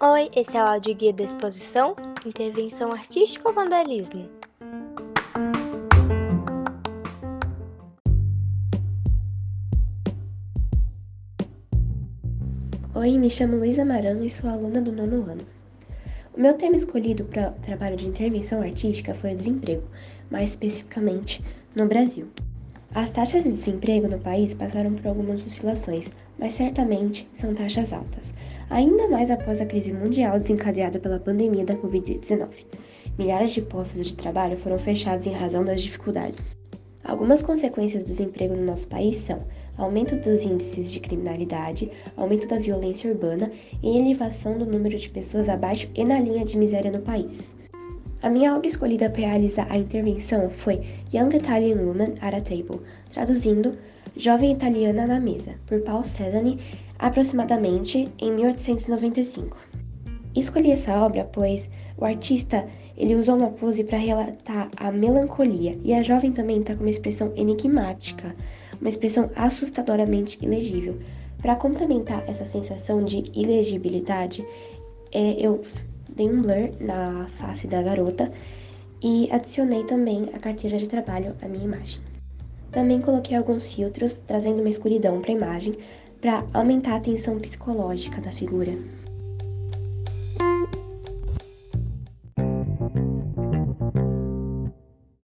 Oi, esse é o áudio guia da exposição Intervenção Artística ou Vandalismo? Oi, me chamo Luísa Marano e sou aluna do nono ano. O meu tema escolhido para trabalho de intervenção artística foi o desemprego, mais especificamente no Brasil. As taxas de desemprego no país passaram por algumas oscilações, mas certamente são taxas altas, ainda mais após a crise mundial desencadeada pela pandemia da Covid-19. Milhares de postos de trabalho foram fechados em razão das dificuldades. Algumas consequências do desemprego no nosso país são aumento dos índices de criminalidade, aumento da violência urbana e elevação do número de pessoas abaixo e na linha de miséria no país. A minha obra escolhida para realizar a intervenção foi Young Italian Woman at a Table, traduzindo Jovem Italiana na Mesa, por Paul Cézanne, aproximadamente em 1895. Escolhi essa obra pois o artista ele usou uma pose para relatar a melancolia e a jovem também está com uma expressão enigmática, uma expressão assustadoramente ilegível. Para complementar essa sensação de ilegibilidade, é, eu dei um blur na face da garota e adicionei também a carteira de trabalho à minha imagem. Também coloquei alguns filtros, trazendo uma escuridão para a imagem, para aumentar a tensão psicológica da figura.